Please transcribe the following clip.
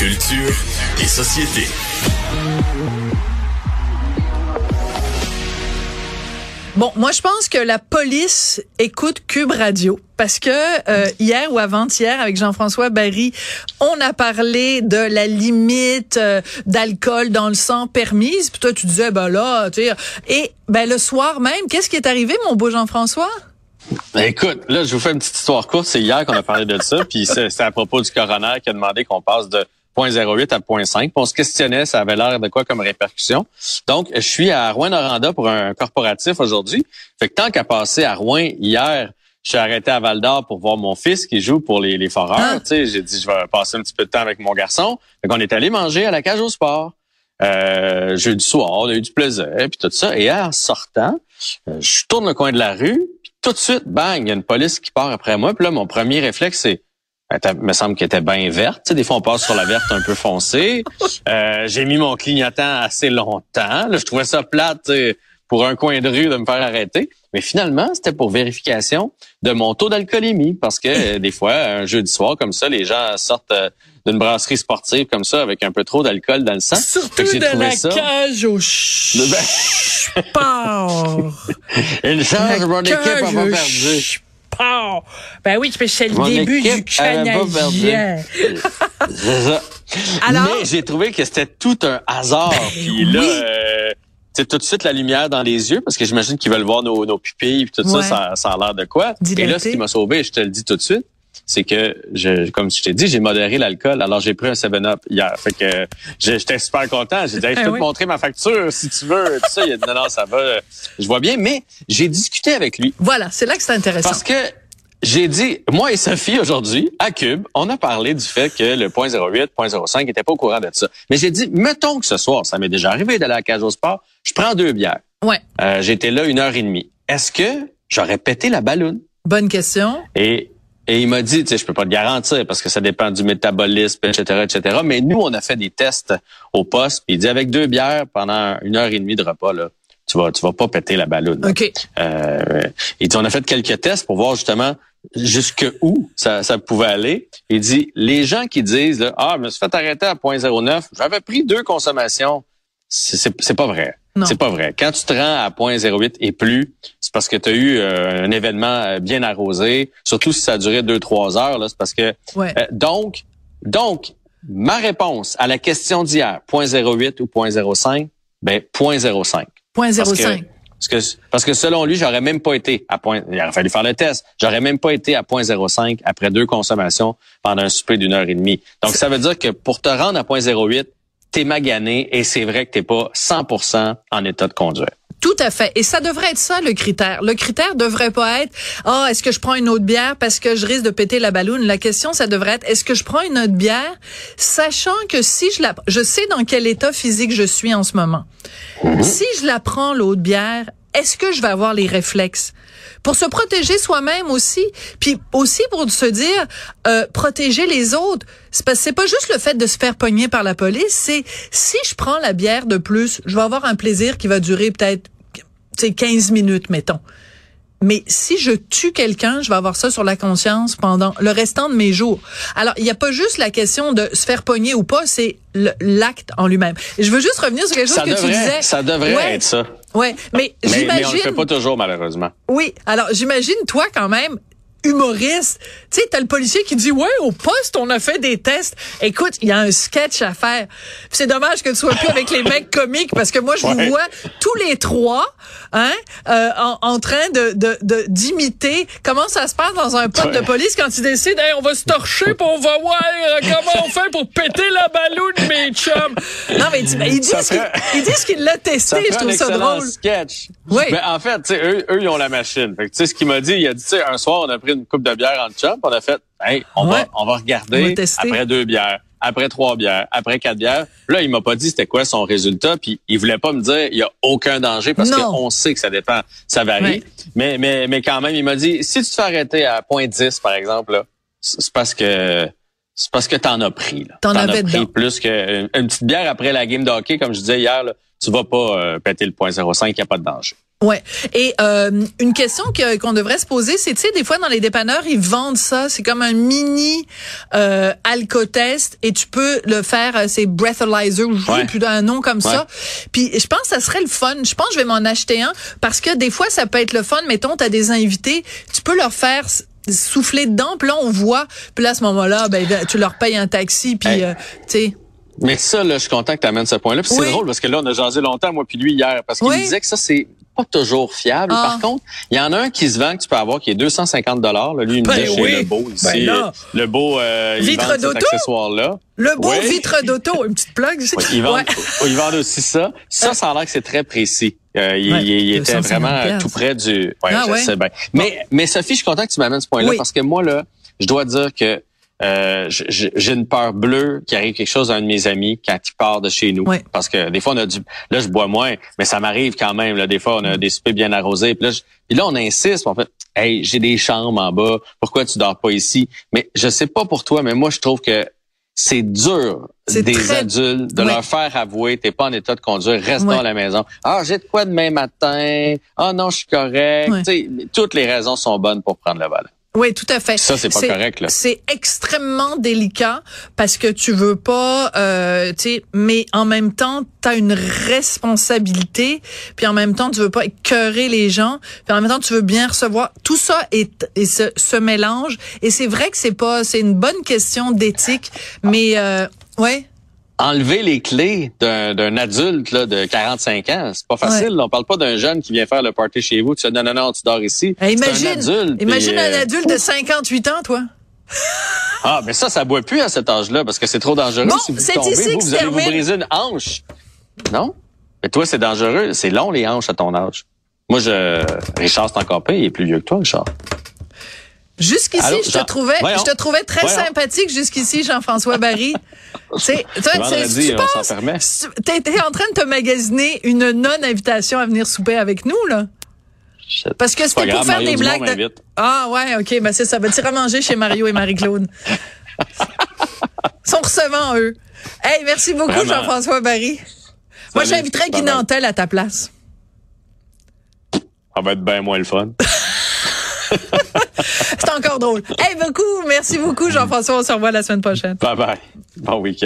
Culture et société. Bon, moi je pense que la police écoute Cube Radio parce que euh, hier ou avant-hier avec Jean-François Barry, on a parlé de la limite euh, d'alcool dans le sang permise. Puis toi tu disais ben là, tu sais et ben le soir même, qu'est-ce qui est arrivé mon beau Jean-François? Ben, écoute, là, je vous fais une petite histoire courte. C'est hier qu'on a parlé de ça, puis c'est à propos du coroner qui a demandé qu'on passe de 0.08 à 0.5. On se questionnait, ça avait l'air de quoi comme répercussion. Donc, je suis à Rouen-Noranda pour un corporatif aujourd'hui. Fait que tant qu'à passer à Rouen hier, je suis arrêté à Val d'Or pour voir mon fils qui joue pour les, les foreurs. Ah. J'ai dit, je vais passer un petit peu de temps avec mon garçon. Fait qu'on est allé manger à la cage au sport. Euh, jeudi soir, on a eu du plaisir, puis tout ça. Et en sortant, euh, je tourne le coin de la rue, puis tout de suite, bang, il y a une police qui part après moi. Puis là, mon premier réflexe, c'est elle me semble qu'elle était bien verte. Des fois, on passe sur la verte un peu foncée. Euh, j'ai mis mon clignotant assez longtemps. Là, je trouvais ça plate pour un coin de rue de me faire arrêter. Mais finalement, c'était pour vérification de mon taux d'alcoolémie. Parce que euh, des fois, un jeudi soir comme ça, les gens sortent euh, d'une brasserie sportive comme ça avec un peu trop d'alcool dans le sang. Surtout de la cage au sport. Une chance, mon équipe a pas perdu. Ben oui, c'est le début du Canadien. c'est ça. Alors, Mais j'ai trouvé que c'était tout un hasard. Ben Puis là, c'est euh, tout de suite la lumière dans les yeux parce que j'imagine qu'ils veulent voir nos, nos pupilles et tout ça, ça, a l'air de quoi. Et là, ce qui m'a sauvé, je te le dis tout de suite, c'est que je, comme je t'ai dit, j'ai modéré l'alcool. Alors j'ai pris un 7-Up hier. Fait que j'étais super content. J'ai dit, je peux te montrer ma facture si tu veux. Tout ça, il a dit non, non, ça va. Je vois bien. Mais j'ai discuté avec lui. Voilà, c'est là que c'est intéressant. Parce que j'ai dit, moi et Sophie aujourd'hui, à Cube, on a parlé du fait que le 0.08, 0.05 n'était pas au courant de ça. Mais j'ai dit, mettons que ce soir, ça m'est déjà arrivé d'aller à la cage au sport, je prends deux bières. Ouais. Euh, J'étais là une heure et demie. Est-ce que j'aurais pété la balloune? Bonne question. Et et il m'a dit, tu sais, je peux pas te garantir parce que ça dépend du métabolisme, etc., etc. Mais nous, on a fait des tests au poste. Puis il dit, avec deux bières pendant une heure et demie de repas, là, tu vas, tu vas pas péter la balloune. OK. Euh, il dit, on a fait quelques tests pour voir justement jusque où ça, ça pouvait aller. Il dit, les gens qui disent, là, ah, je me suis fait arrêter à 0.09, j'avais pris deux consommations, c'est pas vrai. C'est pas vrai. Quand tu te rends à 0.08 et plus, c'est parce que tu as eu euh, un événement euh, bien arrosé, surtout si ça a duré deux trois heures là, c'est parce que ouais. Euh, donc donc ma réponse à la question d'hier, 0.08 ou 0.05, ben 0.05. 0.05. Parce que, parce que selon lui, j'aurais même pas été à point. Il aurait fallu faire le test. J'aurais même pas été à 0.05 après deux consommations pendant un souper d'une heure et demie. Donc ça veut dire que pour te rendre à 0.08, t'es magané et c'est vrai que t'es pas 100% en état de conduire. Tout à fait. Et ça devrait être ça le critère. Le critère devrait pas être ah est-ce que je prends une autre bière parce que je risque de péter la balloune. La question ça devrait être est-ce que je prends une autre bière sachant que si je la je sais dans quel état physique je suis en ce moment. Mm-hmm. Si je la prends l'autre bière, est-ce que je vais avoir les réflexes? Pour se protéger soi-même aussi, puis aussi pour se dire euh, protéger les autres. C'est pas, c'est pas juste le fait de se faire pogner par la police, c'est si je prends la bière de plus, je vais avoir un plaisir qui va durer peut-être 15 minutes, mettons. Mais si je tue quelqu'un, je vais avoir ça sur la conscience pendant le restant de mes jours. Alors, il n'y a pas juste la question de se faire pogner ou pas, c'est l'acte en lui-même. Je veux juste revenir sur quelque chose que tu disais. Ça devrait être ça. Ouais, mais, j'imagine. Mais on le fait pas toujours, malheureusement. Oui. Alors, j'imagine, toi, quand même, humoriste. Tu sais, t'as le policier qui dit, ouais, au poste, on a fait des tests. Écoute, il y a un sketch à faire. C'est dommage que tu sois plus avec les mecs comiques parce que moi, je vous vois tous les trois, hein, euh, en, train de, de, d'imiter comment ça se passe dans un poste de police quand ils décident, hey, on va se torcher pour on va voir comment on fait pour péter la balloune, mes chums. Non, mais ils, disent qu'il l'a testé. Je trouve ça drôle. sketch. Oui. Mais en fait, tu sais, eux, eux, ils ont la machine. Fait tu sais, ce qu'il m'a dit, il a dit, tu sais, un soir, on a pris une coupe de bière en chum, on a fait, hey, on va, on va regarder après deux bières, après trois bières, après quatre bières. Là, il m'a pas dit c'était quoi son résultat, puis il voulait pas me dire il y a aucun danger parce qu'on sait que ça dépend, ça varie. Mais, mais, mais quand même, il m'a dit si tu te fais arrêter à point 10, par exemple, c'est parce que c'est parce que t'en as pris. T'en avais as pris plus qu'une une petite bière après la game de hockey, comme je disais hier. Là, tu vas pas euh, péter le point 05, il n'y a pas de danger. Ouais. Et euh, une question que- qu'on devrait se poser, c'est tu sais des fois dans les dépanneurs ils vendent ça, c'est comme un mini euh, alcotest et tu peux le faire, euh, c'est breathalyzer ou Ouais. plus un nom comme ça. Puis je pense que ça serait le fun. Je pense que je vais m'en acheter un parce que des fois ça peut être le fun. Mettons t'as des invités, tu peux leur faire souffler dedans, puis là on voit, puis là à ce moment-là ben tu leur payes un taxi puis Hey. euh, tu sais Mais ça, là, je suis content que tu amènes ce point-là. Puis Oui. c'est drôle parce que là, on a jasé longtemps, moi puis lui, hier, parce qu'il Oui. disait que ça, c'est pas toujours fiable. Ah. Par contre, il y en a un qui se vend que tu peux avoir qui est 250 dollars. Lui, il me Ben dit chez. Le Beau ici. Ben là. euh, le Beau, euh, il Vitre vend d'auto? accessoire-là. le beau Oui. vitre d'auto, une petite plug. Oui, ils, vendent, Ouais. ils vendent aussi ça. Ça, ça a l'air que c'est très précis. Euh, il, Ouais, il- il était 250 vraiment euh, tout près du. Ouais, Ah je ouais. sais bien. Mais, mais Sophie, je suis content que tu m'amènes ce point-là parce que moi là, je dois dire que euh, j'ai une peur bleue qui arrive quelque chose à un de mes amis quand il part de chez nous. Ouais. Parce que des fois on a du. Là, je bois moins, mais ça m'arrive quand même. Là, des fois, on a des soupers bien arrosés. Puis là, je- puis là, on insiste. En fait, hey, j'ai des chambres en bas. Pourquoi tu dors pas ici Mais je sais pas pour toi, mais moi, je trouve que c'est dur des très- adultes de leur faire avouer t'es pas en état de conduire, reste dans la maison. Ah, j'ai de quoi demain matin? Ah non, je suis correct. Toutes les raisons sont bonnes pour prendre le volant. Oui, tout à fait. Ça, c'est pas correct, là. C'est extrêmement délicat parce que tu veux pas, euh, tu sais, mais en même temps, tu as une responsabilité, puis en même temps, tu veux pas écœurer les gens, puis en même temps, tu veux bien recevoir. Tout ça est, et se, se mélange. Et c'est vrai que c'est pas, c'est une bonne question d'éthique, mais euh, ouais. Enlever les clés d'un d'un adulte là, de 45 ans, c'est pas facile. Ouais. On parle pas d'un jeune qui vient faire le party chez vous. Tu dis non, non, non, tu dors ici. Eh, imagine, un adulte. imagine puis, un adulte de 58 ans, toi. Ah, mais ça, ça boit plus à cet âge-là parce que c'est trop dangereux. Bon, si vous c'est tombez, ici vous, que vous allez vous briser une hanche. Non? Mais toi, c'est dangereux. C'est long, les hanches, à ton âge. Moi, je, Richard, c'est encore pire. Il est plus vieux que toi, Richard. Jusqu'ici, Allô, je te trouvais, Voyons. je te trouvais très Voyons. sympathique jusqu'ici, Jean-François Barry. C'est, toi, tu penses- permet. T'es t'es en train de te magasiner une non-invitation à venir souper avec nous, là? Parce que c'était pour grave, faire Mario des Dumont blagues. de-. Ah ouais, ok, ben c'est ça. Ben, tu iras manger chez Mario et Marie-Claude. Ils sont recevants, eux. Hey, merci beaucoup, Vraiment. Jean-François Barry. Moi, j'inviterais Guy. Nantel à ta place. Ça va être bien moins le fun. C'est encore drôle. Hey, beaucoup. Merci beaucoup, Jean-François. On se revoit la semaine prochaine. Bye bye. Bon week-end.